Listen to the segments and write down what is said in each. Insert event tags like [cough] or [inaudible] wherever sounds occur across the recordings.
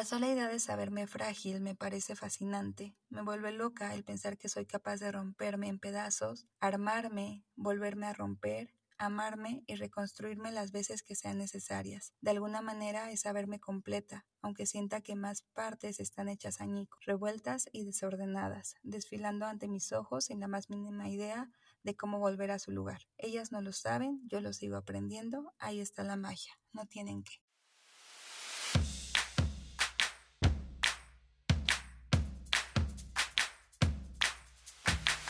La sola idea de saberme frágil me parece fascinante. Me vuelve loca el pensar que soy capaz de romperme en pedazos, armarme, volverme a romper, amarme y reconstruirme las veces que sean necesarias. De alguna manera es saberme completa, aunque sienta que más partes están hechas añicos, revueltas y desordenadas, desfilando ante mis ojos sin la más mínima idea de cómo volver a su lugar. Ellas no lo saben, yo lo sigo aprendiendo, ahí está la magia, no tienen que.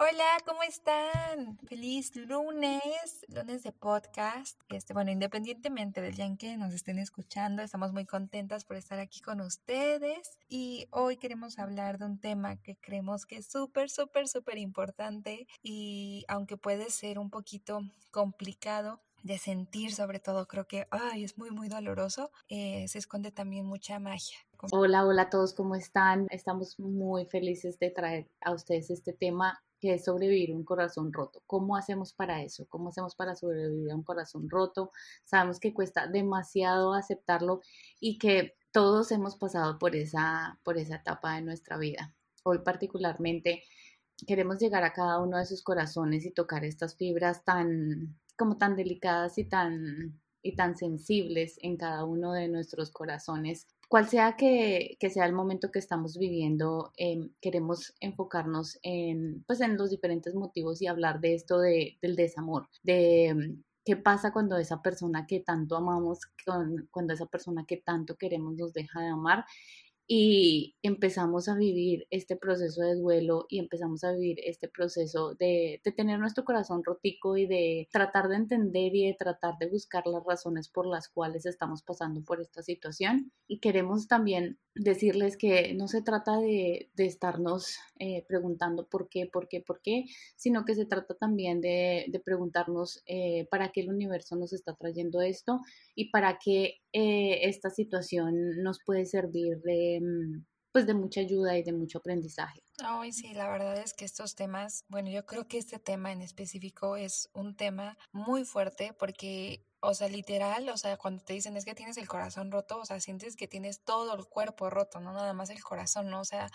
Hola, ¿cómo están? Feliz lunes, lunes de podcast. Este, bueno, independientemente del día en que nos estén escuchando, estamos muy contentas por estar aquí con ustedes y hoy queremos hablar de un tema que creemos que es súper, súper, súper importante y aunque puede ser un poquito complicado, de sentir sobre todo, creo que ay, es muy, muy doloroso, eh, se esconde también mucha magia. Hola, hola a todos, ¿cómo están? Estamos muy felices de traer a ustedes este tema que es sobrevivir un corazón roto. ¿Cómo hacemos para eso? ¿Cómo hacemos para sobrevivir a un corazón roto? Sabemos que cuesta demasiado aceptarlo y que todos hemos pasado por esa, por esa etapa de nuestra vida. Hoy particularmente queremos llegar a cada uno de sus corazones y tocar estas fibras tan como tan delicadas y tan y tan sensibles en cada uno de nuestros corazones cual sea que, sea el momento que estamos viviendo, em, queremos enfocarnos en, pues, en los diferentes motivos y hablar de esto de, del desamor, de em, qué pasa cuando esa persona que tanto amamos, cuando esa persona que tanto queremos nos deja de amar y empezamos a vivir este proceso de duelo y empezamos a vivir este proceso de, de, tener nuestro corazón rotico y de tratar de entender y de tratar de buscar las razones por las cuales estamos pasando por esta situación. Y queremos también decirles que no se trata de, de estarnos eh, preguntando por qué, por qué, por qué, sino que se trata también de, de preguntarnos eh, para qué el universo nos está trayendo esto y para qué eh, esta situación nos puede servir de, mm, pues de mucha ayuda y de mucho aprendizaje. Ay, sí, la verdad es que estos temas, bueno, yo creo que este tema en específico es un tema muy fuerte porque, o sea, literal, o sea, cuando te dicen es que tienes el corazón roto, o sea, sientes que tienes todo el cuerpo roto, no nada más el corazón, ¿no? O sea,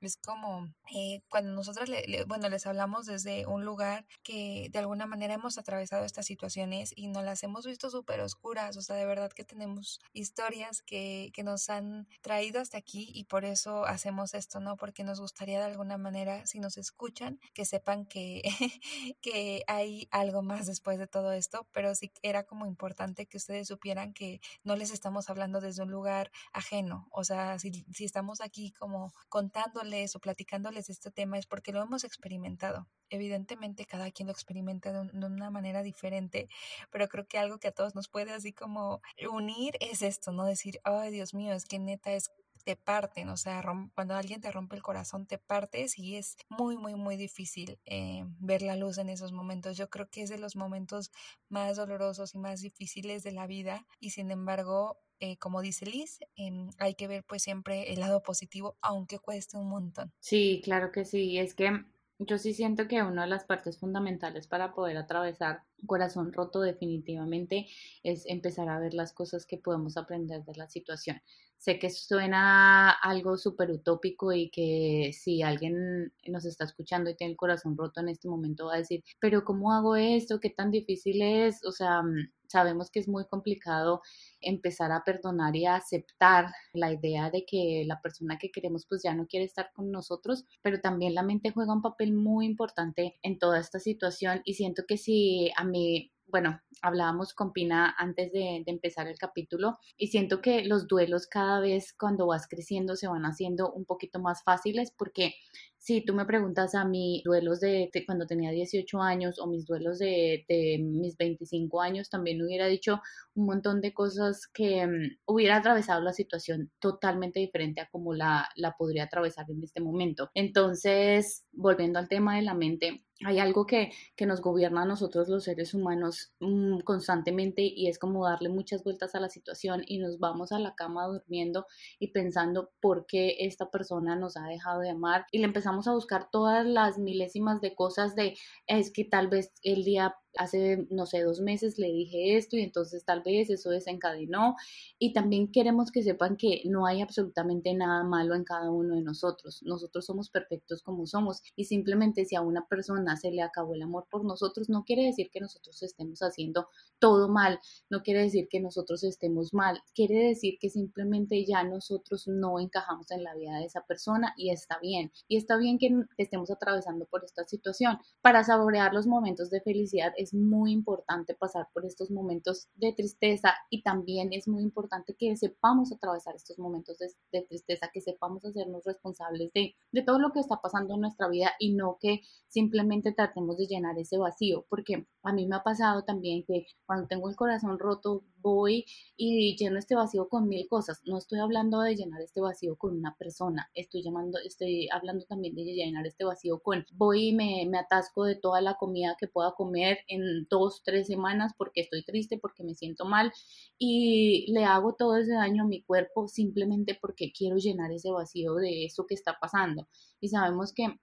es como eh, cuando nosotros, le, bueno, les hablamos desde un lugar que de alguna manera hemos atravesado estas situaciones y nos las hemos visto súper oscuras, o sea, de verdad que tenemos historias que, que nos han traído hasta aquí y por eso hacemos esto, ¿no? Porque nos gustaría de alguna manera, si nos escuchan, que sepan que, [laughs] que hay algo más después de todo esto, pero sí era como importante que ustedes supieran que no les estamos hablando desde un lugar ajeno, o sea, si, si estamos aquí como contándoles o platicándoles de este tema es porque lo hemos experimentado. Evidentemente cada quien lo experimenta de, una manera diferente, pero creo que algo que a todos nos puede así como unir es esto, ¿no? Decir, ay Dios mío, es que neta es te parten, o sea, cuando alguien te rompe el corazón te partes y es muy, muy, muy difícil eh, ver la luz en esos momentos. Yo creo que es de los momentos más dolorosos y más difíciles de la vida y sin embargo eh, como dice Liz, em, hay que ver pues siempre el lado positivo, aunque cueste un montón. Sí, claro que sí. Es que yo sí siento que una de las partes fundamentales para poder atravesar corazón roto definitivamente es empezar a ver las cosas que podemos aprender de la situación. Sé que suena algo súper utópico y que si alguien nos está escuchando y tiene el corazón roto en este momento va a decir, pero ¿cómo hago esto? ¿Qué tan difícil es? O sea, mm, sabemos que es muy complicado empezar a perdonar y a aceptar la idea de que la persona que queremos pues ya no quiere estar con nosotros, pero también la mente juega un papel muy importante en toda esta situación y siento que si a mí bueno, hablábamos con Pina antes de, empezar el capítulo y siento que los duelos cada vez cuando vas creciendo se van haciendo un poquito más fáciles porque si tú me preguntas a mí duelos de, cuando tenía 18 años o mis duelos de, mis 25 años, también hubiera dicho un montón de cosas que um, hubiera atravesado la situación totalmente diferente a como la, la podría atravesar en este momento. Entonces, volviendo al tema de la mente, hay algo que, que, nos gobierna a nosotros los seres humanos mmm, constantemente y es como darle muchas vueltas a la situación y nos vamos a la cama durmiendo y pensando por qué esta persona nos ha dejado de amar. Y le empezamos a buscar todas las milésimas de cosas de es que tal vez el día hace, no sé, dos meses le dije esto y entonces tal vez eso desencadenó. Y también queremos que sepan que no hay absolutamente nada malo en cada uno de nosotros. Nosotros somos perfectos como somos y simplemente si a una persona se le acabó el amor por nosotros, no quiere decir que nosotros estemos haciendo todo mal, no quiere decir que nosotros estemos mal, quiere decir que simplemente ya nosotros no encajamos en la vida de esa persona y está bien. Y está bien que estemos atravesando por esta situación. Para saborear los momentos de felicidad muy importante pasar por estos momentos de tristeza y también es muy importante que sepamos atravesar estos momentos de, tristeza, que sepamos hacernos responsables de, de todo lo que está pasando en nuestra vida y no que simplemente tratemos de llenar ese vacío, porque a mí me ha pasado también que cuando tengo el corazón roto voy y lleno este vacío con mil cosas. No estoy hablando de llenar este vacío con una persona, estoy llamando, estoy hablando también de llenar este vacío con voy y me, me atasco de toda la comida que pueda comer en dos, tres semanas porque estoy triste, porque me siento mal y le hago todo ese daño a mi cuerpo simplemente porque quiero llenar ese vacío de eso que está pasando. Y sabemos que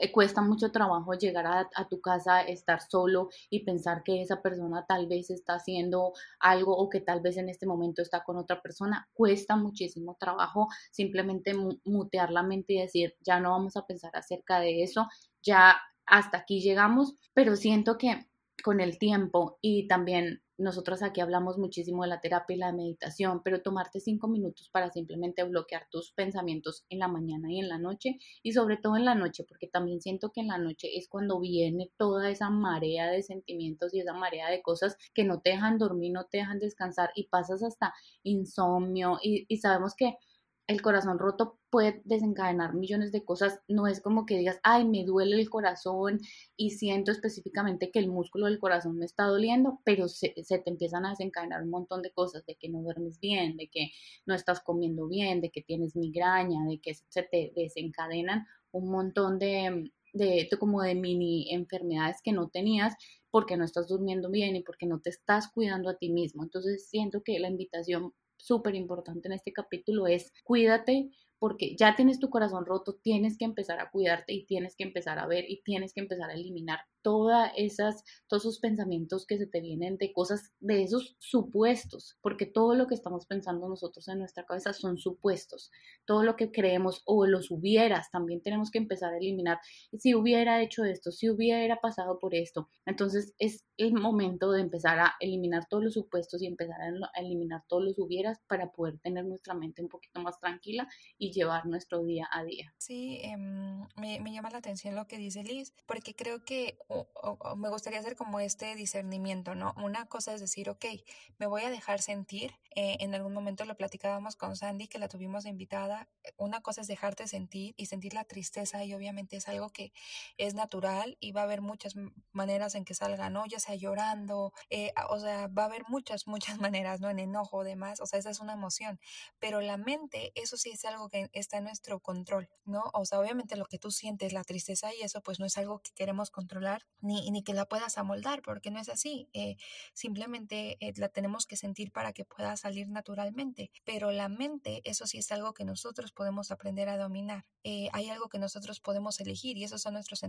eh, cuesta mucho trabajo llegar a, a, tu casa, estar solo y pensar que esa persona tal vez está haciendo algo o que tal vez en este momento está con otra persona. Cuesta muchísimo trabajo simplemente mutear la mente y decir, ya no vamos a pensar acerca de eso, ya hasta aquí llegamos, pero siento que con el tiempo y también nosotros aquí hablamos muchísimo de la terapia y la meditación, pero tomarte cinco minutos para simplemente bloquear tus pensamientos en la mañana y en la noche, y sobre todo en la noche, porque también siento que en la noche es cuando viene toda esa marea de sentimientos y esa marea de cosas que no te dejan dormir, no te dejan descansar y pasas hasta insomnio y, y sabemos que el corazón roto puede desencadenar millones de cosas. No es como que digas, ay, me duele el corazón y siento específicamente que el músculo del corazón me está doliendo, pero se, te empiezan a desencadenar un montón de cosas, de que no duermes bien, de que no estás comiendo bien, de que tienes migraña, de que se te desencadenan un montón de, de, de como de mini enfermedades que no tenías porque no estás durmiendo bien y porque no te estás cuidando a ti mismo. Entonces siento que la invitación súper importante en este capítulo es cuídate porque ya tienes tu corazón roto, tienes que empezar a cuidarte y tienes que empezar a ver y tienes que empezar a eliminar todas esas, todos esos pensamientos que se te vienen de cosas, de esos supuestos, porque todo lo que estamos pensando nosotros en nuestra cabeza son supuestos, todo lo que creemos o los hubieras, también tenemos que empezar a eliminar, si hubiera hecho esto, si hubiera pasado por esto, entonces es el momento de empezar a eliminar todos los supuestos y empezar a eliminar todos los hubieras para poder tener nuestra mente un poquito más tranquila y llevar nuestro día a día. Sí, eh, me, me llama la atención lo que dice Liz, porque creo que me gustaría hacer como este discernimiento, ¿no? Una cosa es decir, ok, me voy a dejar sentir. Eh, en algún momento lo platicábamos con Sandy, que la tuvimos invitada. Una cosa es dejarte sentir y sentir la tristeza y obviamente es algo que es natural y va a haber muchas maneras en que salga, ¿no? Ya sea llorando, eh, o sea, va a haber muchas, muchas [laughs] maneras, ¿no? En enojo, demás, o sea, esa es una emoción. Pero la mente, eso sí es algo que está en nuestro control, ¿no? O sea, obviamente lo que tú sientes, la tristeza y eso, pues no es algo que queremos controlar ni que la puedas amoldar, porque no es así. Eh, simplemente eh, la tenemos que sentir para que pueda salir naturalmente. Pero la mente, eso sí es algo que nosotros podemos aprender a dominar. Eh, hay algo que nosotros podemos elegir y esos son nuestros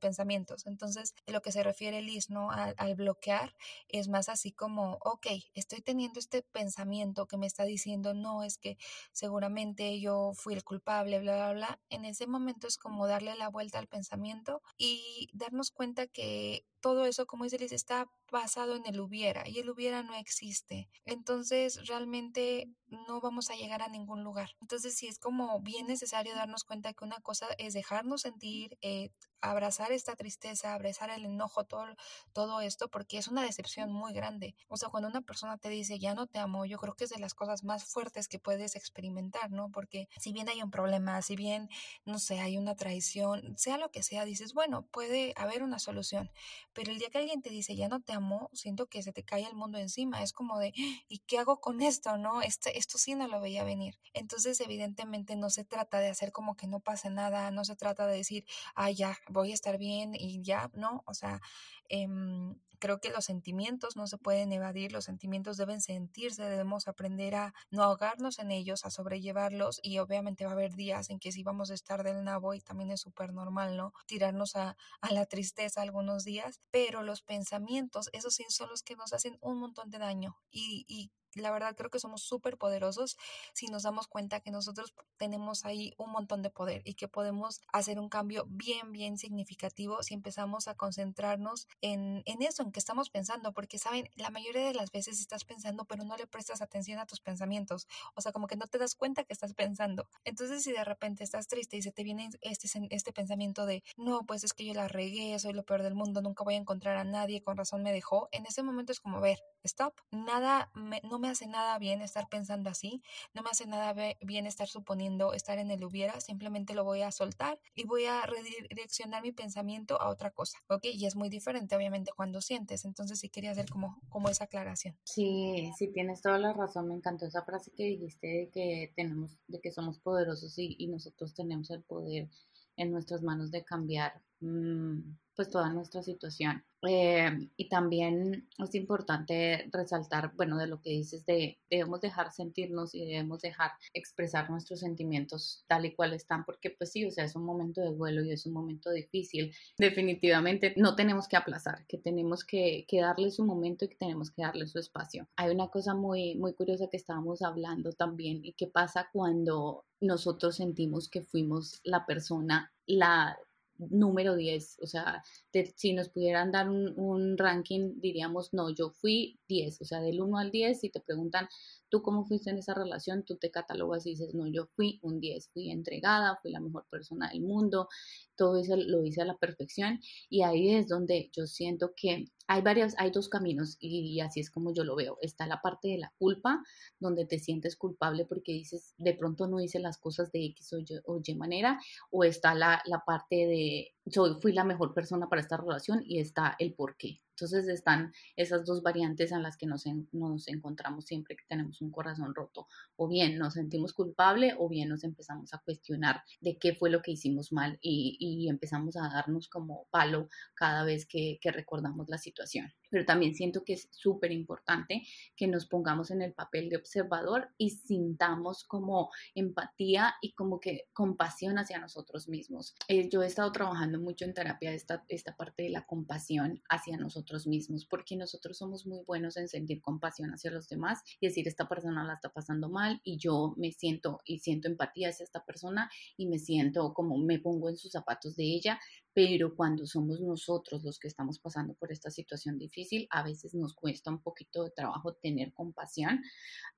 pensamientos. Entonces, lo que se refiere Liz, ¿no? Al, al bloquear es más así como, ok, estoy teniendo este pensamiento que me está diciendo, no, es que seguramente yo fui el culpable, bla, bla, bla. En ese momento es como darle la vuelta al pensamiento y darnos cuenta que eh, todo eso, como dice Liz, está basado en el hubiera y el hubiera no existe. Entonces, realmente no vamos a llegar a ningún lugar. Entonces, sí es como bien necesario darnos cuenta que una cosa es dejarnos sentir, eh, abrazar esta tristeza, abrazar el enojo, todo, todo esto, porque es una decepción muy grande. O sea, cuando una persona te dice, ya no te amo, yo creo que es de las cosas más fuertes que puedes experimentar, ¿no? Porque si bien hay un problema, si bien, no sé, hay una traición, sea lo que sea, dices, bueno, puede haber una solución, pero el día que alguien te dice, ya no te amo, siento que se te cae el mundo encima, es como de, ¿y qué hago con esto, no? Este, esto sí no lo veía venir. Entonces, evidentemente, no se trata de hacer como que no pase nada, no se trata de decir, ah, ya, voy a estar bien y ya, no, o sea, em, creo que los sentimientos no se pueden evadir, los sentimientos deben sentirse, debemos aprender a no ahogarnos en ellos, a sobrellevarlos y obviamente va a haber días en que sí vamos a estar del nabo y también es súper normal, ¿no? Tirarnos a, a, la tristeza algunos días, pero los pensamientos, esos sí son los que nos hacen un montón de daño y la verdad creo que somos súper poderosos si nos damos cuenta que nosotros tenemos ahí un montón de poder y que podemos hacer un cambio bien, bien significativo si empezamos a concentrarnos en, en eso, en que estamos pensando, porque saben, la mayoría de las veces estás pensando, pero no le prestas atención a tus pensamientos, o sea, como que no te das cuenta que estás pensando. Entonces, si de repente estás triste y se te viene este, este pensamiento de, no, pues es que yo la regué, soy lo peor del mundo, nunca voy a encontrar a nadie, con razón me dejó, en ese momento es como, ver, stop, nada, me, hace nada bien estar pensando así, no me hace nada bien estar suponiendo estar en el hubiera, simplemente lo voy a soltar y voy a redireccionar mi pensamiento a otra cosa, ¿ok? Y es muy diferente obviamente cuando sientes, entonces sí quería hacer como, como esa aclaración. Sí, sí, tienes toda la razón, me encantó esa frase que dijiste de que tenemos, de que somos poderosos y, y nosotros tenemos el poder en nuestras manos de cambiar mmm, pues toda nuestra situación. Eh, y también es importante resaltar, bueno, de lo que dices de debemos dejar sentirnos y debemos dejar expresar nuestros sentimientos tal y cual están, porque pues sí, o sea, es un momento de duelo y es un momento difícil. Definitivamente no tenemos que aplazar, que tenemos que, que darle su momento y que tenemos que darle su espacio. Hay una cosa muy, muy curiosa que estábamos hablando también y que pasa cuando nosotros sentimos que fuimos la persona, la número 10, o sea, si nos pudieran dar un, un, ranking, diríamos, no, yo fui 10, o sea, del 1 al 10, si te preguntan, tú cómo fuiste en esa relación, tú te catalogas y dices, no, yo fui un 10, fui entregada, fui la mejor persona del mundo, todo eso lo hice a la perfección y ahí es donde yo siento que hay varios, hay dos caminos y, así es como yo lo veo. Está la parte de la culpa, donde te sientes culpable porque dices, de pronto no hice las cosas de X o Y, manera, o está la, la parte de, yo fui la mejor persona para esta relación y está el por qué. Entonces están esas dos variantes en las que nos, nos encontramos siempre que tenemos un corazón roto. O bien nos sentimos culpable o bien nos empezamos a cuestionar de qué fue lo que hicimos mal y, y empezamos a darnos como palo cada vez que, que recordamos la situación pero también siento que es súper importante que nos pongamos en el papel de observador y sintamos como empatía y como que compasión hacia nosotros mismos. Eh, yo he estado trabajando mucho en terapia esta, esta parte de la compasión hacia nosotros mismos, porque nosotros somos muy buenos en sentir compasión hacia los demás y decir, esta persona la está pasando mal y yo me siento y siento empatía hacia esta persona y me siento como me pongo en sus zapatos de ella, pero cuando somos nosotros los que estamos pasando por esta situación difícil, a veces nos cuesta un poquito de trabajo tener compasión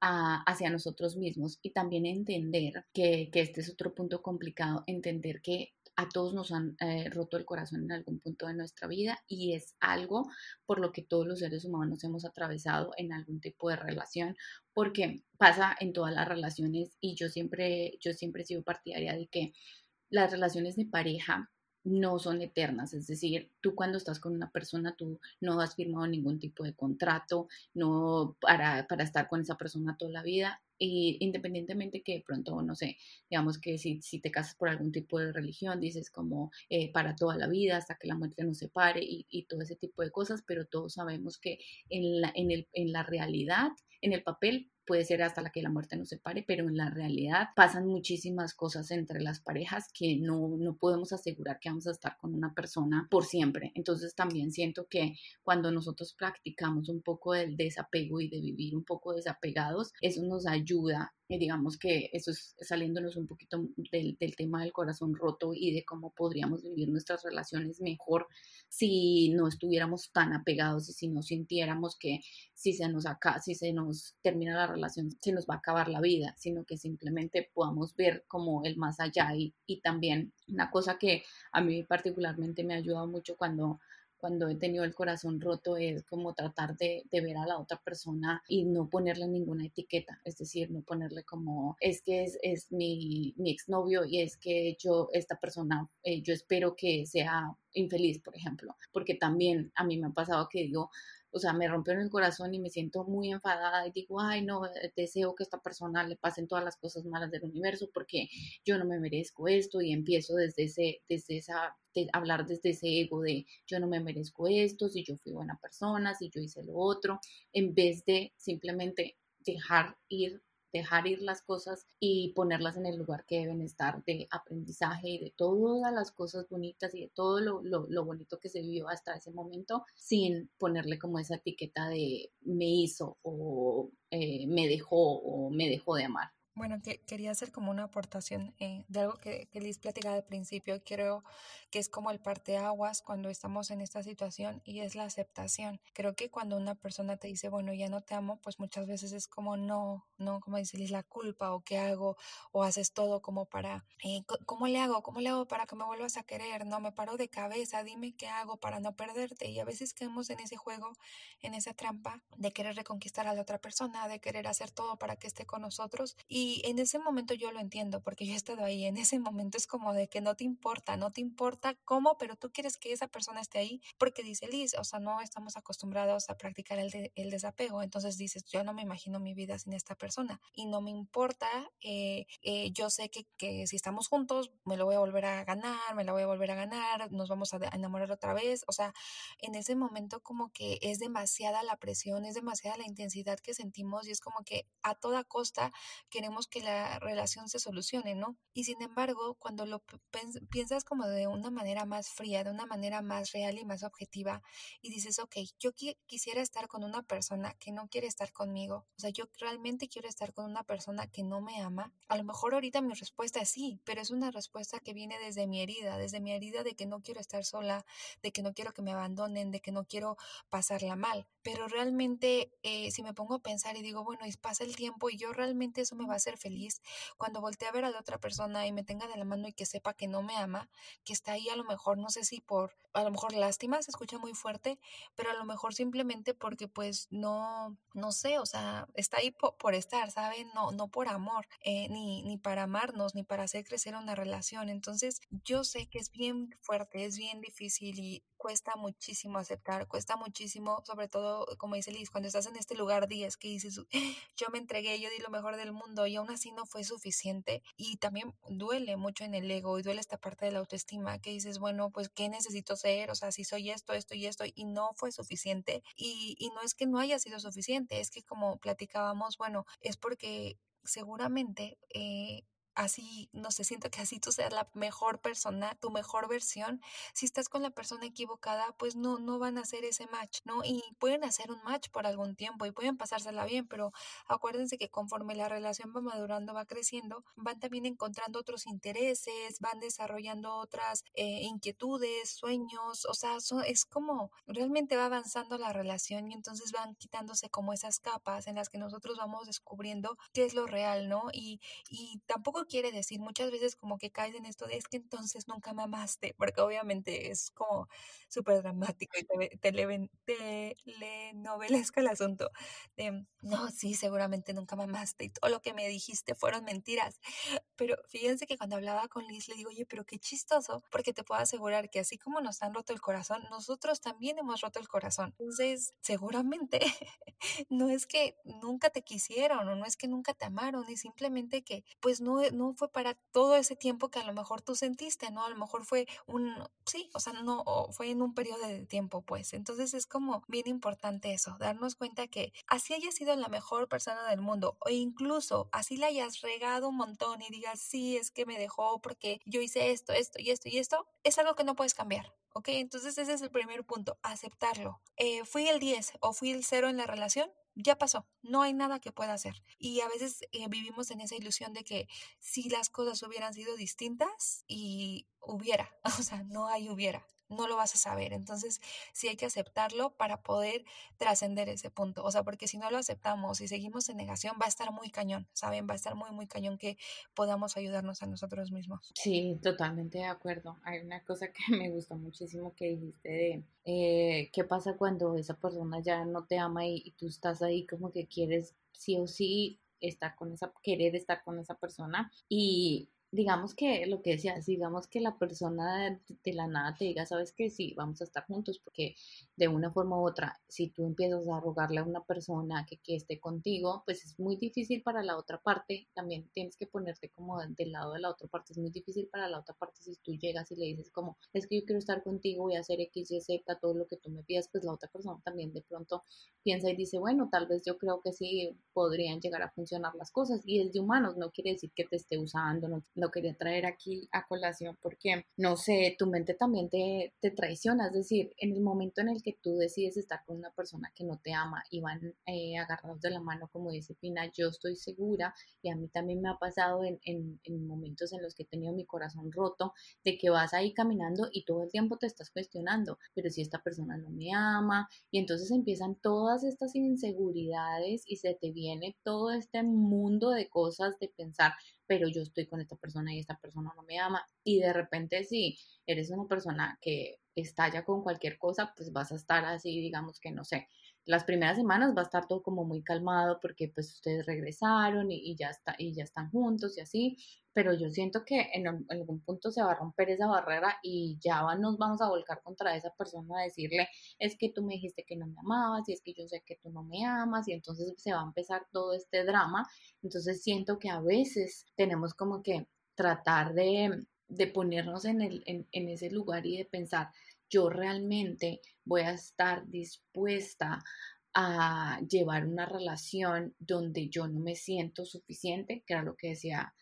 ah, hacia nosotros mismos y también entender que, este es otro punto complicado, entender que a todos nos han eh, roto el corazón en algún punto de nuestra vida y es algo por lo que todos los seres humanos hemos atravesado en algún tipo de relación, porque pasa en todas las relaciones y yo siempre, yo siempre he sido partidaria de que las relaciones de pareja no son eternas, es decir, tú cuando estás con una persona, tú no has firmado ningún tipo de contrato, no para, para estar con esa persona toda la vida, y independientemente que de pronto, no sé, digamos que si, si te casas por algún tipo de religión, dices como eh, para toda la vida, hasta que la muerte nos separe y, y, todo ese tipo de cosas, pero todos sabemos que en la, en el, en la realidad, en el papel, puede ser hasta la que la muerte nos separe, pero en la realidad pasan muchísimas cosas entre las parejas que no, no podemos asegurar que vamos a estar con una persona por siempre. Entonces también siento que cuando nosotros practicamos un poco del desapego y de vivir un poco desapegados, eso nos ayuda digamos que eso es saliéndonos un poquito del, del, tema del corazón roto y de cómo podríamos vivir nuestras relaciones mejor si no estuviéramos tan apegados y si no sintiéramos que si se nos acá, si se nos termina la relación se nos va a acabar la vida, sino que simplemente podamos ver como el más allá y, y también una cosa que a mí particularmente me ha ayudado mucho cuando cuando he tenido el corazón roto es como tratar de, ver a la otra persona y no ponerle ninguna etiqueta, es decir, no ponerle como, es que es, es mi, mi exnovio y es que yo, esta persona, eh, yo espero que sea infeliz, por ejemplo, porque también a mí me ha pasado que digo, o sea, me rompió el corazón y me siento muy enfadada y digo, ay, no, eh, deseo que a esta persona le pasen todas las cosas malas del universo porque yo no me merezco esto y empiezo desde ese, desde esa, hablar desde ese ego de yo no me merezco esto, si yo fui buena persona, si yo hice lo otro, en vez de simplemente dejar ir dejar ir las cosas y ponerlas en el lugar que deben estar de aprendizaje y de todas las cosas bonitas y de todo lo, lo, bonito que se vivió hasta ese momento sin ponerle como esa etiqueta de me hizo o eh, me dejó o me dejó de amar. Bueno, que, quería hacer como una aportación eh, de algo que, que Liz platicaba al principio. Creo que es como el parteaguas cuando estamos en esta situación y es la aceptación. Creo que cuando una persona te dice, bueno, ya no te amo, pues muchas veces es como no, no, como dice Liz, la culpa o qué hago o haces todo como para, eh, ¿cómo le hago? ¿Cómo le hago para que me vuelvas a querer? No, me paro de cabeza, dime qué hago para no perderte. Y a veces caemos en ese juego, en esa trampa de querer reconquistar a la otra persona, de querer hacer todo para que esté con nosotros. Y y en ese momento yo lo entiendo, porque yo he estado ahí. En ese momento es como de que no te importa, no te importa cómo, pero tú quieres que esa persona esté ahí porque dice Liz, o sea, no estamos acostumbrados a practicar el, el desapego. Entonces dices, yo no me imagino mi vida sin esta persona y no me importa. Eh, eh, yo sé que, que si estamos juntos, me lo voy a volver a ganar, me la voy a volver a ganar, nos vamos a enamorar otra vez. O sea, en ese momento como que es demasiada la presión, es demasiada la intensidad que sentimos y es como que a toda costa queremos que la relación se solucione, ¿no? Y sin embargo, cuando lo piensas como de una manera más fría, de una manera más real y más objetiva, y dices, ok, yo quisiera estar con una persona que no quiere estar conmigo, o sea, yo realmente quiero estar con una persona que no me ama, a lo mejor ahorita mi respuesta es sí, pero es una respuesta que viene desde mi herida, desde mi herida de que no quiero estar sola, de que no quiero que me abandonen, de que no quiero pasarla mal, pero realmente eh, si me pongo a pensar y digo, bueno, y pasa el tiempo y yo realmente eso me va a ser feliz cuando voltee a ver a la otra persona y me tenga de la mano y que sepa que no me ama, que está ahí a lo mejor, no sé si por, a lo mejor lástima, se escucha muy fuerte, pero a lo mejor simplemente porque pues no, no sé, o sea, está ahí por, estar, ¿saben? No, no por amor, eh, ni, ni para amarnos, ni para hacer crecer una relación. Entonces, yo sé que es bien fuerte, es bien difícil y cuesta muchísimo aceptar, cuesta muchísimo, sobre todo, como dice Liz, cuando estás en este lugar 10 que dices, yo me entregué, yo di lo mejor del mundo y aún así no fue suficiente. Y también duele mucho en el ego y duele esta parte de la autoestima que dices, bueno, pues, ¿qué necesito? O sea, si soy esto, esto y esto y no fue suficiente. Y, y no es que no haya sido suficiente, es que como platicábamos, bueno, es porque seguramente eh, así, no sé, siento que así tú seas la mejor persona, tu mejor versión. Si estás con la persona equivocada, pues no, no van a hacer ese match, ¿no? Y pueden hacer un match por algún tiempo y pueden pasársela bien, pero acuérdense que conforme la relación va madurando, va creciendo, van también encontrando otros intereses, van desarrollando otras eh, inquietudes, sueños, o sea, es como realmente va avanzando la relación y entonces van quitándose como esas capas en las que nosotros vamos descubriendo qué es lo real, ¿no? Y, y tampoco quiere decir, muchas veces como que caes en esto de es que entonces nunca me amaste, porque obviamente es como súper dramático y telenovelesco el asunto de, no, sí, seguramente nunca me amaste y todo lo que me dijiste fueron mentiras. Pero fíjense que cuando hablaba con Liz le digo, oye, pero qué chistoso, porque te puedo asegurar que así como nos han roto el corazón, nosotros también hemos roto el corazón. Entonces, seguramente [laughs] no es que nunca te quisieron o no es que nunca te amaron, y simplemente que pues no, no fue para todo ese tiempo que a lo mejor tú sentiste, ¿no? A lo mejor fue un, sí, o sea, no, fue en un periodo de tiempo, pues. Entonces es como bien importante eso, darnos cuenta que así hayas sido la mejor persona del mundo o incluso así la hayas regado un montón y digas, sí, es que me dejó porque yo hice esto, esto y esto y esto, es algo que no puedes cambiar. ¿Ok? Entonces ese es el primer punto, aceptarlo. Eh, fui el 10 o fui el 0 en la relación, ya pasó, no hay nada que pueda hacer. Y a veces eh, vivimos en esa ilusión de que si las cosas hubieran sido distintas y hubiera, [laughs] o sea, no hay hubiera. No lo vas a saber. Entonces, sí hay que aceptarlo para poder trascender ese punto. O sea, porque si no lo aceptamos y seguimos en negación, va a estar muy cañón, ¿saben? Va a estar muy, muy cañón que podamos ayudarnos a nosotros mismos. Sí, totalmente de acuerdo. Hay una cosa que [laughs] me gustó muchísimo que dijiste de eh, qué pasa cuando esa persona ya no te ama y, y tú estás ahí como que quieres sí o sí estar con esa, querer estar con esa persona y digamos que lo que decías, digamos que la persona de, la nada te diga, sabes que sí, vamos a estar juntos, porque de una forma u otra, si tú empiezas a rogarle a una persona que, que esté contigo, pues es muy difícil para la otra parte, también tienes que ponerte como del lado de la otra parte, es muy difícil para la otra parte si tú llegas y le dices como, es que yo quiero estar contigo, voy a hacer X, Y, Z, todo lo que tú me pidas, pues la otra persona también de pronto piensa y dice, bueno, tal vez yo creo que sí podrían llegar a funcionar las cosas, y es de humanos, no quiere decir que te esté usando, no lo quería traer aquí a colación porque, no sé, tu mente también te, te traiciona, es decir, en el momento en el que tú decides estar con una persona que no te ama y van eh, agarrados de la mano, como dice Pina, yo estoy segura, y a mí también me ha pasado en, en, en momentos en los que he tenido mi corazón roto, de que vas ahí caminando y todo el tiempo te estás cuestionando, pero si esta persona no me ama, y entonces empiezan todas estas inseguridades y se te viene todo este mundo de cosas de pensar, pero yo estoy con esta persona y esta persona no me ama. Y de repente si eres una persona que estalla con cualquier cosa, pues vas a estar así, digamos que no sé, las primeras semanas va a estar todo como muy calmado porque pues ustedes regresaron y, ya, está, y ya están juntos y así, pero yo siento que en, algún punto se va a romper esa barrera y ya nos vamos a volcar contra esa persona a decirle, es que tú me dijiste que no me amabas y es que yo sé que tú no me amas y entonces se va a empezar todo este drama, entonces siento que a veces tenemos como que tratar de, de ponernos en, el, en, en ese lugar y de pensar, yo realmente voy a estar dispuesta a llevar una relación donde yo no me siento suficiente, que era lo que decía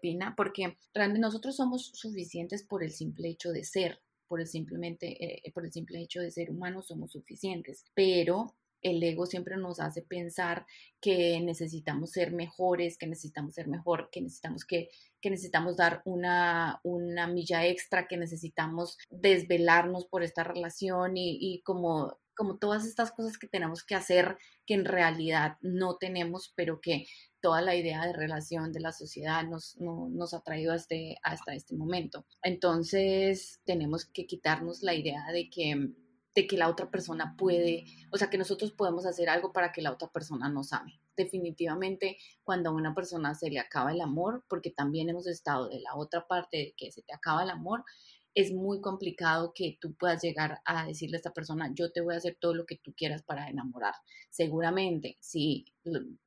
Pina, porque realmente nosotros somos suficientes por el simple hecho de ser, por el simplemente eh, por el simple hecho de ser humanos somos suficientes, pero el ego siempre nos hace pensar que necesitamos ser mejores, que necesitamos ser mejor, que necesitamos que, necesitamos dar una, una milla extra, que necesitamos desvelarnos por esta relación y, como como todas estas cosas que tenemos que hacer que en realidad no tenemos, pero que toda la idea de relación de la sociedad nos, nos ha traído hasta, hasta este momento. Entonces tenemos que quitarnos la idea de que de que la otra persona puede, o sea, que nosotros podemos hacer algo para que la otra persona nos ame. Definitivamente, cuando a una persona se le acaba el amor, porque también hemos estado de la otra parte de que se te acaba el amor, es muy complicado que tú puedas llegar a decirle a esta persona, yo te voy a hacer todo lo que tú quieras para enamorar. Seguramente, si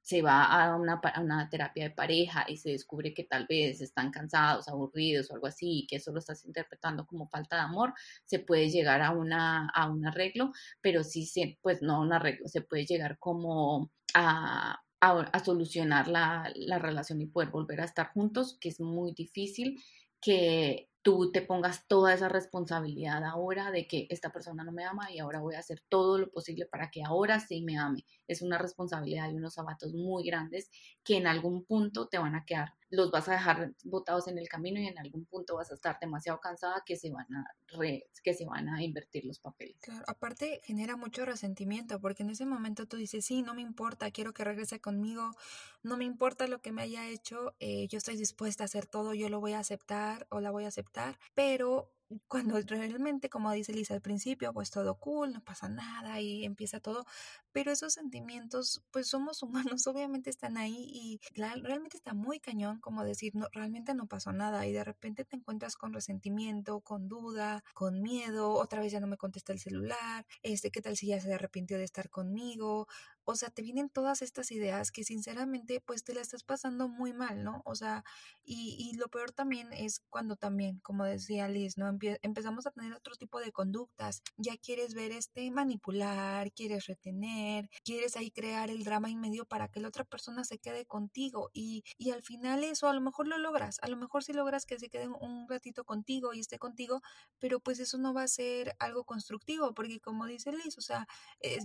se va a una, a una, terapia de pareja y se descubre que tal vez están cansados, aburridos o algo así, y que eso lo estás interpretando como falta de amor, se puede llegar a, una, a un arreglo, pero sí, pues no a un arreglo, se puede llegar como a, a, solucionar la, la relación y poder volver a estar juntos, que es muy difícil que tú te pongas toda esa responsabilidad ahora de que esta persona no me ama y ahora voy a hacer todo lo posible para que ahora sí me ame. Es una responsabilidad y unos zapatos muy grandes que en algún punto te van a quedar, los vas a dejar botados en el camino y en algún punto vas a estar demasiado cansada que se van a que se van a invertir los papeles. Claro, aparte genera mucho resentimiento porque en ese momento tú dices, sí, no me importa, quiero que regrese conmigo, no me importa lo que me haya hecho, eh, yo estoy dispuesta a hacer todo, yo lo voy a aceptar o la voy a aceptar, pero cuando realmente, como dice Lisa al principio, pues todo cool, no pasa nada y empieza todo, pero esos sentimientos, pues somos [laughs] humanos, obviamente están ahí y realmente está muy cañón como decir, no, realmente no pasó nada y de repente te encuentras con resentimiento, con duda, con miedo, otra vez ya no me contesta el celular, este, ¿qué tal si ya se arrepintió de estar conmigo? O sea, te vienen todas estas ideas que sinceramente pues te la estás pasando muy mal, ¿no? O sea, y, y lo peor también es cuando también, como decía Liz, ¿no? empezamos a tener otro tipo de conductas. Ya quieres ver este manipular, quieres retener, quieres ahí crear el drama en medio para que la otra persona se quede contigo y, y al final eso a lo mejor lo logras, a lo mejor sí logras que se quede un ratito contigo y esté contigo, pero pues eso no va a ser algo constructivo porque como dice Liz, o sea,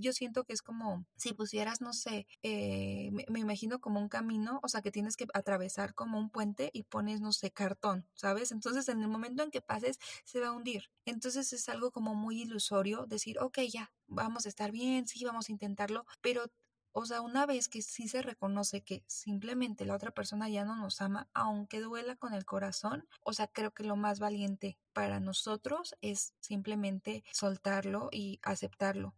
yo siento que es como, sí, pues pusieras, no sé, eh, me, imagino como un camino, o sea, que tienes que atravesar como un puente y pones, no sé, cartón, ¿sabes? Entonces, en el momento en que pases, se va a hundir. Entonces, es algo como muy ilusorio decir, ok, ya, vamos a estar bien, sí, vamos a intentarlo, pero o sea, una vez que sí se reconoce que simplemente la otra persona ya no nos ama, aunque duela con el corazón, o sea, creo que lo más valiente para nosotros es simplemente soltarlo y aceptarlo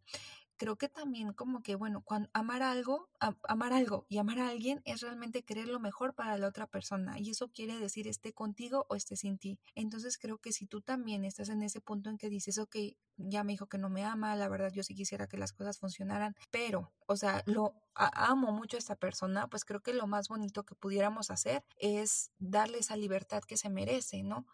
creo que también como que, bueno, cuando amar algo, amar algo y amar a alguien es realmente querer lo mejor para la otra persona y eso quiere decir esté contigo o esté sin ti. Entonces creo que si tú también estás en ese punto en que dices, ok, ya me dijo que no me ama, la verdad yo sí quisiera que las cosas funcionaran, pero, o sea, lo amo mucho a esta persona, pues creo que lo más bonito que pudiéramos hacer es darle esa libertad que se merece, ¿no?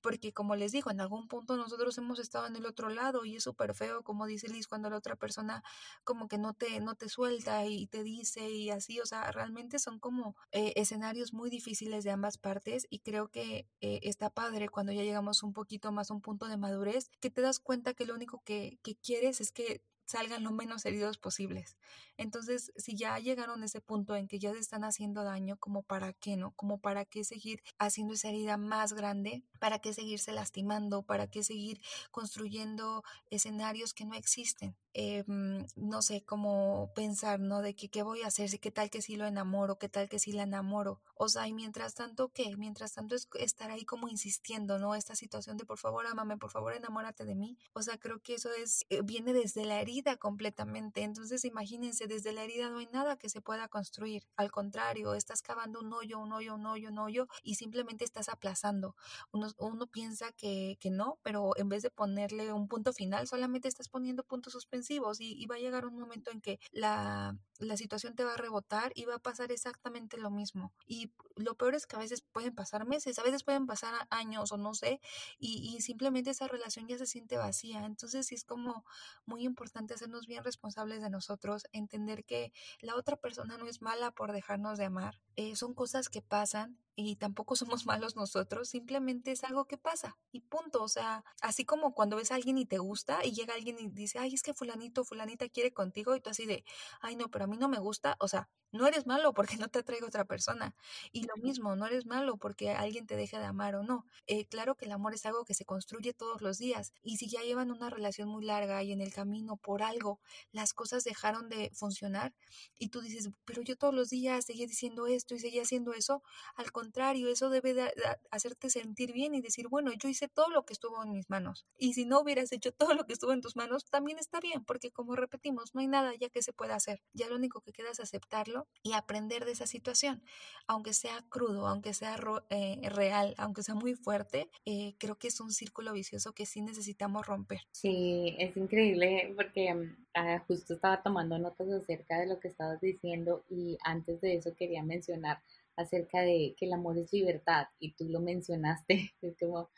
Porque como les digo, en algún punto nosotros hemos estado en el otro lado y es súper feo, como dice Liz, cuando la otra persona como que no te, no te suelta y te dice y así, o sea, realmente son como eh, escenarios muy difíciles de ambas partes y creo que eh, está padre cuando ya llegamos un poquito más a un punto de madurez, que te das cuenta que lo único que, que quieres es que salgan lo menos heridos posibles. Entonces, si ya llegaron a ese punto en que ya se están haciendo daño, como para qué, ¿no? Como para qué seguir haciendo esa herida más grande, para qué seguirse lastimando, para qué seguir construyendo escenarios que no existen. Em, no sé cómo pensar, ¿no? De que qué voy a hacer, qué tal que si lo enamoro, qué tal que si la enamoro. O sea, y mientras tanto, ¿qué? Mientras tanto es estar ahí como insistiendo, ¿no? Esta situación de por favor, amame, por favor, enamórate de mí. O sea, creo que eso es, eh, viene desde la herida completamente. Entonces, imagínense, desde la herida no hay nada que se pueda construir. Al contrario, estás cavando un hoyo, un hoyo, un hoyo, un hoyo y simplemente estás aplazando. Uno, uno piensa que, que no, pero en vez de ponerle un punto final, solamente estás poniendo puntos suspensivos y, va a llegar un momento en que la, la situación te va a rebotar y va a pasar exactamente lo mismo. Y lo peor es que a veces pueden pasar meses, a veces pueden pasar años o no sé, y, y simplemente esa relación ya se siente vacía. Entonces sí es como muy importante hacernos bien responsables de nosotros, entender que la otra persona no es mala por dejarnos de amar. Eh, son cosas que pasan y tampoco [laughs] somos malos nosotros, simplemente es algo que pasa y punto. O sea, así como cuando ves a alguien y te gusta y llega alguien y dice, ay, es que fulanito, fulanita quiere contigo y tú así de, ay, no, pero mí no me gusta. O sea, no eres malo porque no te atraigo otra persona. Y lo mismo, no eres malo porque alguien te deja de amar o no. Eh, claro que el amor es algo que se construye todos los días. Y si ya llevan una relación muy larga y en el camino por algo las cosas dejaron de funcionar y tú dices, pero yo todos los días seguía diciendo esto y seguía haciendo eso, al contrario, eso debe de hacerte sentir bien y decir, bueno, yo hice todo lo que estuvo en mis manos. Y si no hubieras hecho todo lo que estuvo en tus manos, también está bien, porque como repetimos, no hay nada ya que se pueda hacer. Ya lo único que queda es aceptarlo y aprender de esa situación. Aunque sea crudo, aunque sea eh, real, aunque sea muy fuerte, eh, creo que es un círculo vicioso que sí necesitamos romper. Sí, es increíble porque mm, ah, justo estaba tomando notas acerca de lo que estabas diciendo y antes de eso quería mencionar acerca de que el amor es libertad y tú lo mencionaste, [laughs] es como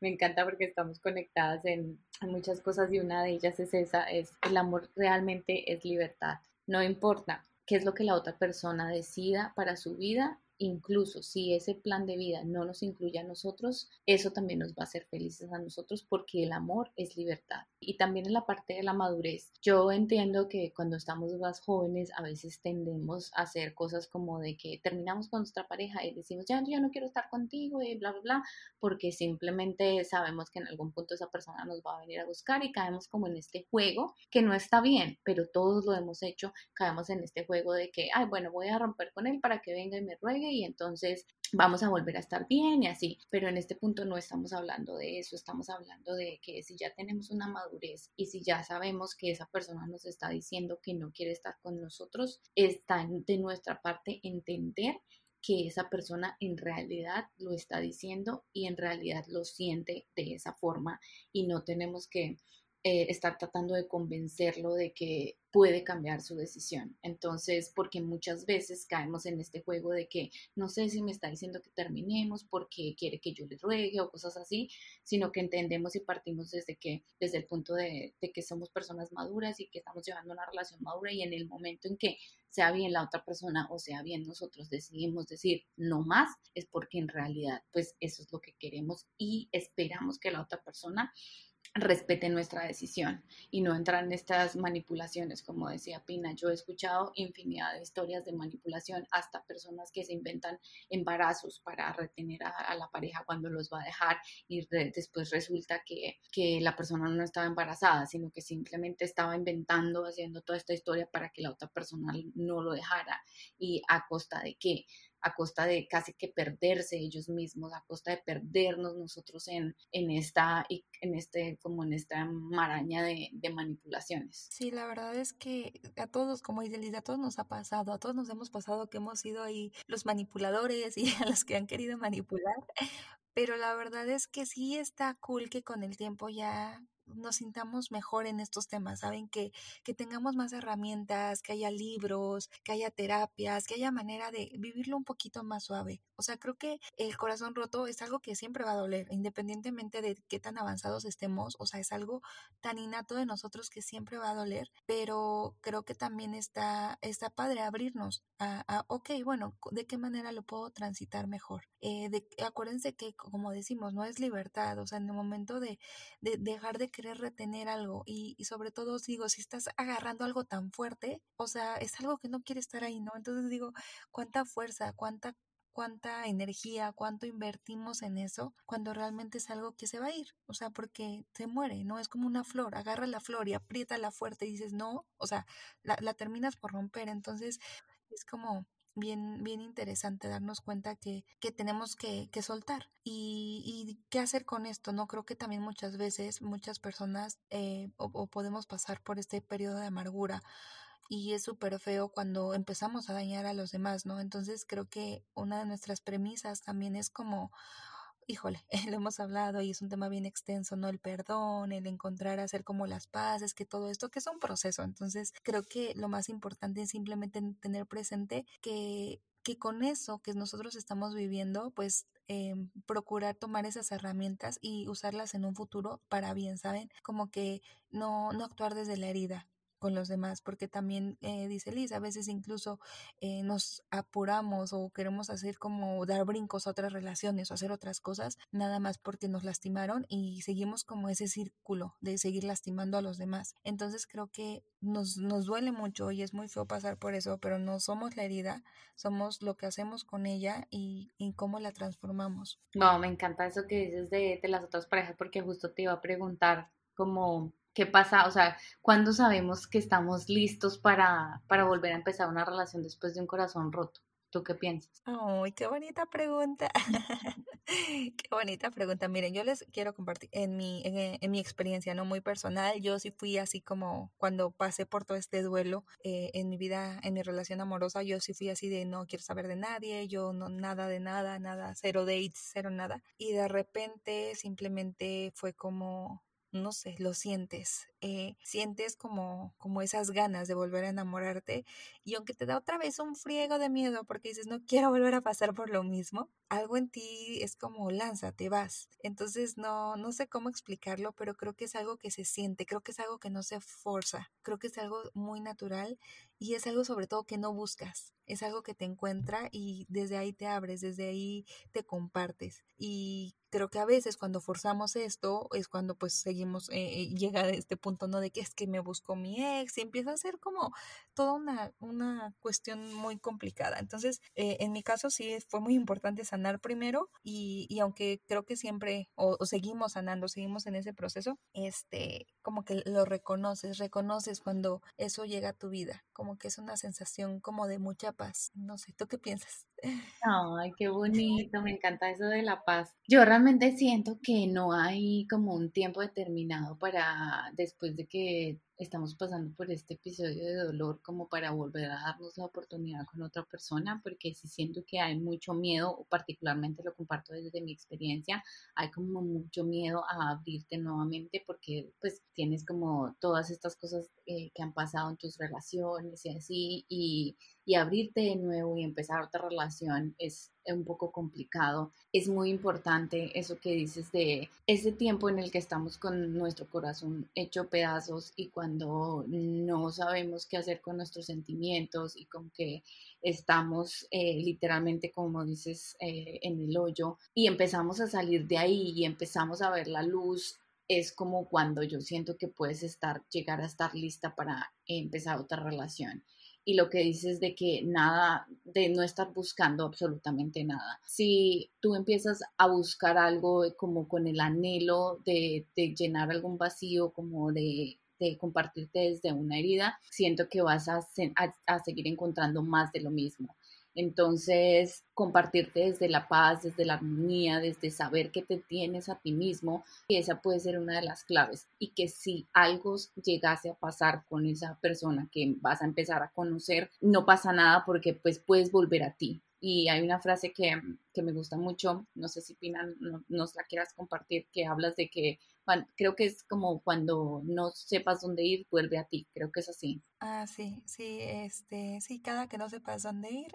me encanta porque estamos conectadas en, en, muchas cosas y una de ellas es esa, es el amor realmente es libertad. No importa qué es lo que la otra persona decida para su vida incluso si ese plan de vida no nos incluye a nosotros, eso también nos va a hacer felices a nosotros porque el amor es libertad. Y también en la parte de la madurez, yo entiendo que cuando estamos más jóvenes a veces tendemos a hacer cosas como de que terminamos con nuestra pareja y decimos, ya, yo no quiero estar contigo y bla, bla, bla, porque simplemente sabemos que en algún punto esa persona nos va a venir a buscar y caemos como en este juego que no está bien, pero todos lo hemos hecho, caemos en este juego de que, ay, bueno, voy a romper con él para que venga y me ruegue y entonces vamos a volver a estar bien y así. Pero en este punto no estamos hablando de eso, estamos hablando de que si ya tenemos una madurez y si ya sabemos que esa persona nos está diciendo que no quiere estar con nosotros, está de nuestra parte entender que esa persona en realidad lo está diciendo y en realidad lo siente de esa forma y no tenemos que eh, estar tratando de convencerlo de que puede cambiar su decisión. Entonces, porque muchas veces caemos en este juego de que no sé si me está diciendo que terminemos porque quiere que yo le ruegue o cosas así, sino que entendemos y partimos desde que, desde el punto de, de que somos personas maduras y que estamos llevando una relación madura y en el momento en que sea bien la otra persona o sea bien nosotros decidimos decir no más, es porque en realidad pues eso es lo que queremos y esperamos que la otra persona respeten nuestra decisión y no entrar en estas manipulaciones, como decía Pina. Yo he escuchado infinidad de historias de manipulación, hasta personas que se inventan embarazos para retener a, la pareja cuando los va a dejar y después resulta que, que, la persona no estaba embarazada, sino que simplemente estaba inventando, haciendo toda esta historia para que la otra persona no lo dejara. ¿Y a costa de qué? A costa de casi que perderse ellos mismos, a costa de perdernos nosotros en, en esta, en este, como en esta maraña de, manipulaciones. Sí, la verdad es que a todos, como dice a todos nos ha pasado, a todos nos hemos pasado que hemos sido ahí los manipuladores [laughs] y a los que han querido manipular, pero la verdad es que sí está cool que con el tiempo ya nos sintamos mejor en estos temas, ¿saben? Que, que tengamos más herramientas, que haya libros, que haya terapias, que haya manera de vivirlo un poquito más suave. O sea, creo que el corazón roto es algo que siempre va a doler, independientemente de qué tan avanzados estemos, o sea, es algo tan innato de nosotros que siempre va a doler, pero creo que también está, está padre abrirnos a, a ok, bueno, ¿de qué manera lo puedo transitar mejor? Eh, de, acuérdense que, como decimos, no es libertad, o sea, en el momento de, de dejar de querer retener algo y, sobre todo, digo, si estás agarrando algo tan fuerte, o sea, es algo que no quiere estar ahí, ¿no? Entonces digo, cuánta fuerza, cuánta cuánta energía, cuánto invertimos en eso, cuando realmente es algo que se va a ir, o sea, porque se muere, ¿no? Es como una flor, agarra la flor y aprieta la fuerte y dices, no, o sea, la, la terminas por romper, entonces es como bien, bien interesante darnos cuenta que, que tenemos que, que soltar y, y, qué hacer con esto, ¿no? Creo que también muchas veces, muchas personas eh, o podemos pasar por este periodo de amargura y es súper feo cuando empezamos a dañar a los demás, ¿no? Entonces creo que una de nuestras premisas también es como, híjole, [laughs] lo hemos hablado y es un tema bien extenso, ¿no? El perdón, el encontrar, hacer como las paces, que todo esto, que es un proceso. Entonces creo que lo más importante es simplemente tener presente que que con eso que nosotros estamos viviendo, pues eh, procurar tomar esas herramientas y usarlas en un futuro para bien, ¿saben? Como que no, no actuar desde la herida, con los demás, porque también, eh, dice Liz, a veces incluso eh, nos apuramos o queremos hacer como dar brincos a otras relaciones o hacer otras cosas, nada más porque nos lastimaron y seguimos como ese círculo de seguir lastimando a los demás. Entonces creo que nos, nos duele mucho y es muy feo pasar por eso, pero no somos la herida, somos lo que hacemos con ella y, y cómo la transformamos. No, me encanta eso que dices de, de las otras parejas, porque justo te iba a preguntar como ¿Qué pasa? O sea, ¿cuándo sabemos que estamos listos para, para volver a empezar una relación después de un corazón roto? ¿Tú qué piensas? Ay, qué bonita pregunta. [laughs] qué bonita pregunta. Miren, yo les quiero compartir en mi, en, en, mi experiencia, ¿no? Muy personal. Yo sí fui así como cuando pasé por todo este duelo eh, en mi vida, en mi relación amorosa, yo sí fui así de no quiero saber de nadie, yo no, nada de nada, nada, cero dates, cero nada. Y de repente simplemente fue como, no sé, lo sientes, eh, sientes como, como esas ganas de volver a enamorarte y aunque te da otra vez un friego de miedo porque dices no quiero volver a pasar por lo mismo, algo en ti es como lánzate, vas. Entonces no, no sé cómo explicarlo, pero creo que es algo que se siente, creo que es algo que no se forza, creo que es algo muy natural y es algo sobre todo que no buscas, es algo que te encuentra y desde ahí te abres, desde ahí te compartes. Y creo que a veces cuando forzamos esto es cuando pues seguimos, eh, eh, llega a este punto, ¿no? De que es que me buscó mi ex y empieza a ser como toda una, una cuestión muy complicada. Entonces, eh, en mi caso sí fue muy importante sanar primero y, y aunque creo que siempre o, o, seguimos sanando, seguimos en ese proceso, este, como que lo reconoces, reconoces cuando eso llega a tu vida, como que es una sensación como de mucha paz. No sé, ¿tú qué piensas? Ay, qué [laughs] bonito, me encanta eso de la paz. Yo realmente siento que no hay como un tiempo determinado para después de que estamos pasando por este episodio de dolor como para volver a darnos la oportunidad con otra persona, porque sí siento que hay mucho miedo, o particularmente lo comparto desde mi experiencia, hay como mucho miedo a abrirte nuevamente porque pues tienes como todas estas cosas eh, que han pasado en tus relaciones y así, y, y abrirte de nuevo y empezar otra relación es un poco complicado. Es muy importante eso que dices de ese tiempo en el que estamos con nuestro corazón hecho pedazos y cuando no sabemos qué hacer con nuestros sentimientos y con que estamos eh, literalmente, como dices, eh, en el hoyo y empezamos a salir de ahí y empezamos a ver la luz es como cuando yo siento que puedes estar, llegar a estar lista para empezar otra relación y lo que dices de que nada, de no estar buscando absolutamente nada. Si tú empiezas a buscar algo como con el anhelo de, llenar algún vacío, como de, compartirte desde una herida, siento que vas a seguir encontrando más de lo mismo. Entonces, compartirte desde la paz, desde la armonía, desde saber que te tienes a ti mismo, y esa puede ser una de las claves. Y que si algo llegase a pasar con esa persona que vas a empezar a conocer, no pasa nada porque pues puedes volver a ti. Y hay una frase que, me gusta mucho, no sé si Pina nos la quieras compartir, que hablas de que creo que es como cuando no sepas dónde ir, vuelve a ti, creo que es así. Ah, sí, sí, este, sí, cada que no sepas dónde ir,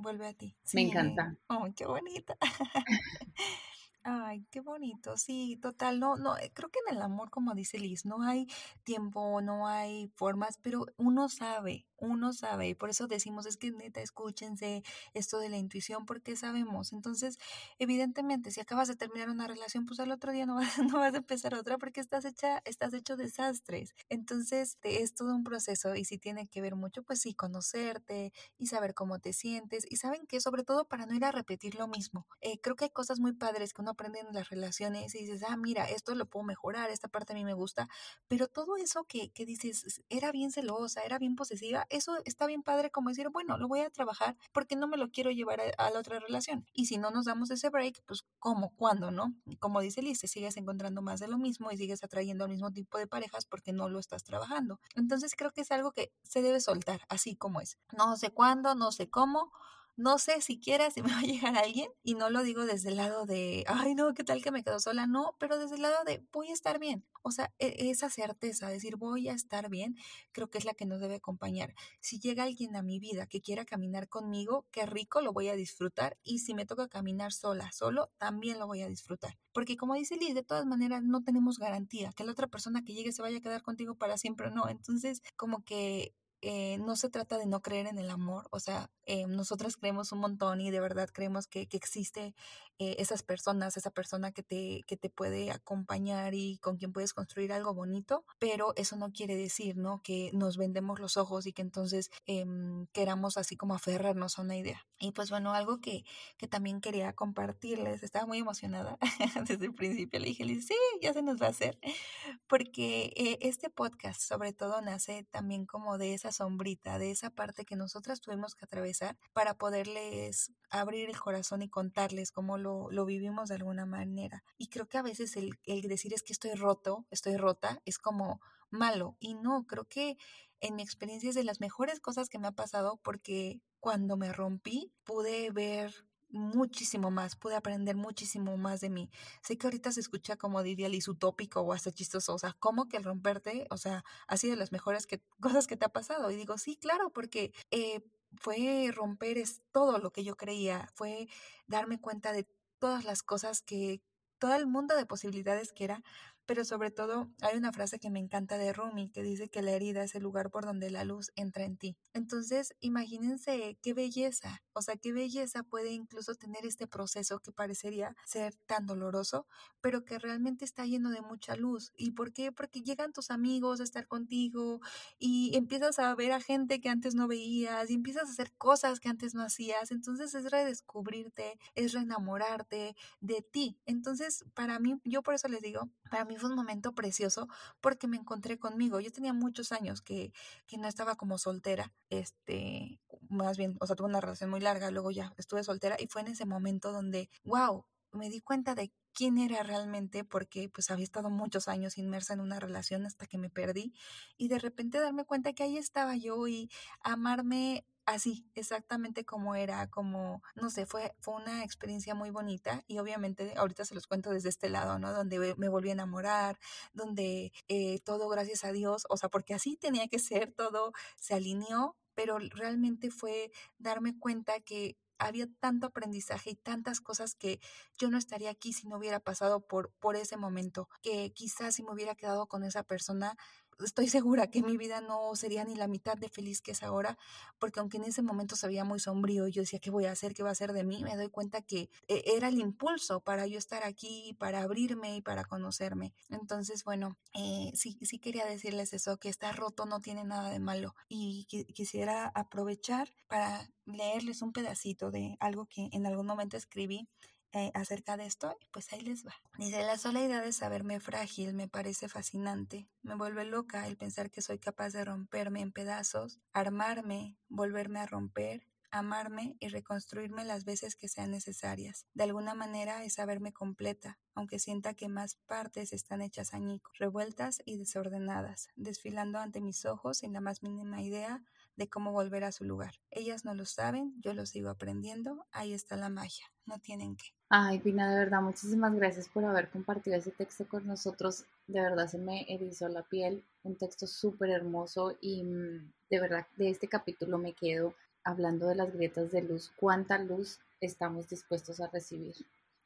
vuelve a ti. Me encanta. [laughs] Oh, qué bonita. [laughs] Ay, qué bonito, sí, total, no, no, eh, creo que en el amor, como dice Liz, no hay tiempo, no hay formas, pero uno sabe, uno sabe, y por eso decimos, es que neta, escúchense esto de la intuición, porque sabemos. Entonces, evidentemente, si acabas de terminar una relación, pues al otro día no [laughs] vas, no vas a empezar otra porque estás hecha, estás hecho desastres. Entonces, es todo un proceso, y si tiene que ver mucho, pues sí, conocerte y saber cómo te sientes, y saben que sobre todo para no ir a repetir lo mismo. Eh, creo que hay cosas muy padres que uno aprende en las relaciones y dices, ah, mira, esto lo puedo mejorar, esta parte a mí me gusta, pero todo eso que, que dices, era bien celosa, era bien posesiva, eso está bien padre como decir, bueno, lo voy a trabajar porque no me lo quiero llevar a, la otra relación. Y si no nos damos ese break, pues ¿cómo? ¿Cuándo? ¿No? Como dice Liz, sigues encontrando más de lo mismo y sigues atrayendo al mismo tipo de parejas porque no lo estás trabajando. Entonces creo que es algo que se debe soltar, así como es. No sé cuándo, no sé cómo, no sé siquiera si me va a llegar alguien y no lo digo desde el lado de, ay no, ¿qué tal que me quedo sola? No, pero desde el lado de voy a estar bien. O sea, e, esa certeza, decir voy a estar bien, creo que es la que nos debe acompañar. Si llega alguien a mi vida que quiera caminar conmigo, qué rico, lo voy a disfrutar. Y si me toca caminar sola, solo, también lo voy a disfrutar. Porque como dice Liz, de todas maneras no tenemos garantía que la otra persona que llegue se vaya a quedar contigo para siempre, no. Entonces, como que eh, no se trata de no creer en el amor, o sea, eh, nosotras creemos un montón y de verdad creemos que, que existe eh, esas personas, esa persona que te, que te puede acompañar y con quien puedes construir algo bonito, pero eso no quiere decir, ¿no? Que nos vendemos los ojos y que entonces em, queramos así como aferrarnos a una idea. Y pues bueno, algo que, que también quería compartirles, estaba muy emocionada [laughs] desde el principio, le dije, sí, ya se nos va a hacer, porque este podcast sobre todo nace también como de esa sombrita, de esa parte que nosotras tuvimos que atravesar para poderles abrir el corazón y contarles cómo lo, lo vivimos de alguna manera. Y creo que a veces el, el decir es que estoy roto, estoy rota, es como malo. Y no, creo que en mi experiencia es de las mejores cosas que me ha pasado porque cuando me rompí pude ver muchísimo más, pude aprender muchísimo más de mí. Sé que ahorita se escucha como diría Liz utópico o hasta chistoso, o sea, ¿cómo que el romperte, o sea, ha sido de las mejores que, [laughs] cosas que te ha pasado? Y digo, sí, claro, porque eh, fue romper es todo lo que yo creía, fue darme cuenta de todas las cosas que, todo el mundo de posibilidades que era, pero sobre todo hay una frase que me encanta de Rumi que dice que la herida es el lugar por donde la luz entra en ti. Entonces, imagínense qué belleza, o sea, qué belleza puede incluso tener este proceso que parecería ser tan doloroso, pero que realmente está lleno de mucha luz. ¿Y por qué? Porque llegan tus amigos a estar contigo y empiezas a ver a gente que antes no veías y empiezas a hacer cosas que antes no hacías. Entonces es redescubrirte, es reenamorarte de ti. Entonces, para mí, yo por eso les digo, para mí fue un momento precioso porque me encontré conmigo. Yo tenía muchos años que, que no estaba como soltera, este, más bien, o sea, tuve una relación muy larga, luego ya estuve soltera y fue en ese momento donde, wow, me di cuenta de quién era realmente porque pues había estado muchos años inmersa en una relación hasta que me perdí y de repente darme cuenta que ahí estaba yo y amarme así, exactamente como era, como, no sé, fue, fue una experiencia muy bonita y obviamente ahorita se los cuento desde este lado, ¿no? Donde me volví a enamorar, donde eh, todo gracias a Dios, o sea, porque así tenía que ser, todo se alineó, pero realmente fue darme cuenta que había tanto aprendizaje y tantas cosas que yo no estaría aquí si no hubiera pasado por, por ese momento, que quizás si me hubiera quedado con esa persona, estoy segura que mi vida no sería ni la mitad de feliz que es ahora, porque aunque en ese momento se veía muy sombrío, yo decía, ¿qué voy a hacer? ¿Qué va a hacer de mí? Me doy cuenta que eh, era el impulso para yo estar aquí, para abrirme y para conocerme. Entonces, bueno, eh, sí, sí quería decirles eso, que estar roto no tiene nada de malo y quisiera aprovechar para leerles un pedacito de algo que en algún momento escribí eh, acerca de esto, pues ahí les va. Dice, la sola idea de saberme frágil me parece fascinante. Me vuelve loca el pensar que soy capaz de romperme en pedazos, armarme, volverme a romper, amarme y reconstruirme las veces que sean necesarias. De alguna manera es saberme completa, aunque sienta que más partes están hechas añicos, revueltas y desordenadas, desfilando ante mis ojos sin la más mínima idea de cómo volver a su lugar. Ellas no lo saben, yo lo sigo aprendiendo, ahí está la magia, no tienen que. Ay, Pina, de verdad, muchísimas gracias por haber compartido ese texto con nosotros. De verdad se me erizó la piel, un texto súper hermoso y mm, de verdad de este capítulo me quedo hablando de las grietas de luz, cuánta luz estamos dispuestos a recibir.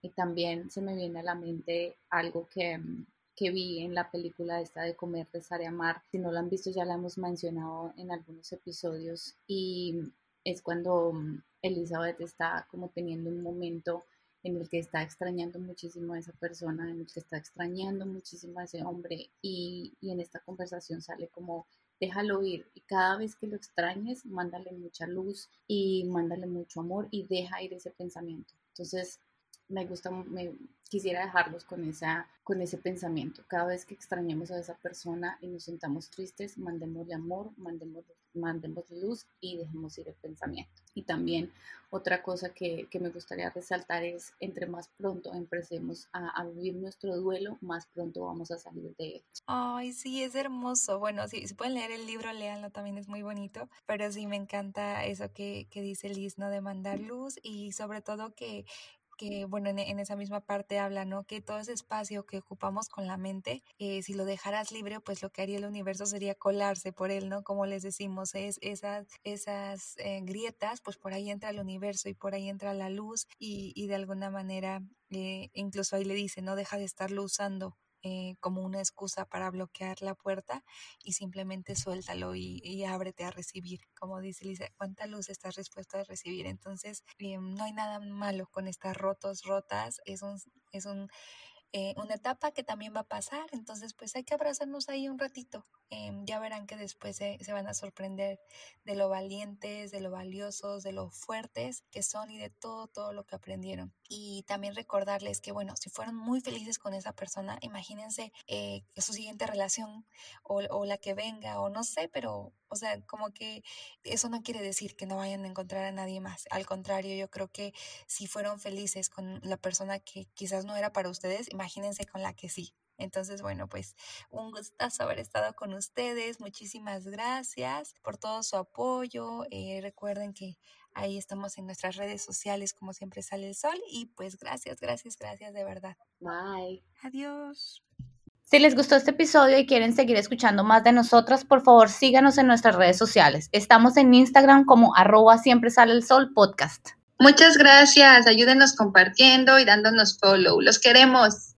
Y también se me viene a la mente algo que mm, que vi en la película esta de Comer, Rezar y Amar. Si no la han visto, ya la hemos mencionado en algunos episodios y es cuando mm, Elizabeth está como teniendo un momento en el que está extrañando muchísimo a esa persona, en el que está extrañando muchísimo a ese hombre y, y en esta conversación sale como déjalo ir y cada vez que lo extrañes, mándale mucha luz y mándale mucho amor y deja ir ese pensamiento. Entonces, me gusta, me quisiera dejarlos con, esa, con ese pensamiento. Cada vez que extrañemos a esa persona y nos sintamos tristes, mandémosle amor, mandemos, mandemos luz y dejemos ir el pensamiento. Y también otra cosa que, que me gustaría resaltar es, entre más pronto empecemos a, a, vivir nuestro duelo, más pronto vamos a salir de él. Ay, sí, es hermoso. Bueno, si, si pueden leer el libro, léanlo, también es muy bonito. Pero sí me encanta eso que, que dice Liz, ¿no? De mandar luz y sobre todo que que, bueno, en, esa misma parte habla, ¿no? Que todo ese espacio que ocupamos con la mente, eh, si lo dejaras libre, pues lo que haría el universo sería colarse por él, ¿no? Como les decimos, es esas, esas eh, grietas, pues por ahí entra el universo y por ahí entra la luz y, y de alguna manera, eh, incluso ahí le dice, no deja de estarlo usando eh, como una excusa para bloquear la puerta y simplemente suéltalo y, ábrete a recibir. Como dice Lisa, ¿cuánta luz estás dispuesto a recibir? Entonces, eh, no hay nada malo con estas rotos, rotas. Es un, es un eh, una etapa que también va a pasar, entonces pues hay que abrazarnos ahí un ratito. Em, ya verán que después se, van a sorprender de lo valientes, de lo valiosos, de lo fuertes que son y de todo, todo lo que aprendieron. Y también recordarles que, bueno, si fueron muy felices con esa persona, imagínense eh, su siguiente relación o, o la que venga o no sé, pero o sea, como que eso no quiere decir que no vayan a encontrar a nadie más. Al contrario, yo creo que si fueron felices con la persona que quizás no era para ustedes, imagínense con la que sí. Entonces, bueno, pues un gustazo haber estado con ustedes. Muchísimas gracias por todo su apoyo. Eh, recuerden que ahí estamos en nuestras redes sociales, como siempre sale el sol. Y pues gracias, gracias, gracias de verdad. Bye. Adiós. Si les gustó este episodio y quieren seguir escuchando más de nosotras, por favor síganos en nuestras redes sociales. Estamos en Instagram como arroba siempre sale el sol podcast. Muchas gracias, ayúdenos compartiendo y dándonos follow. Los queremos.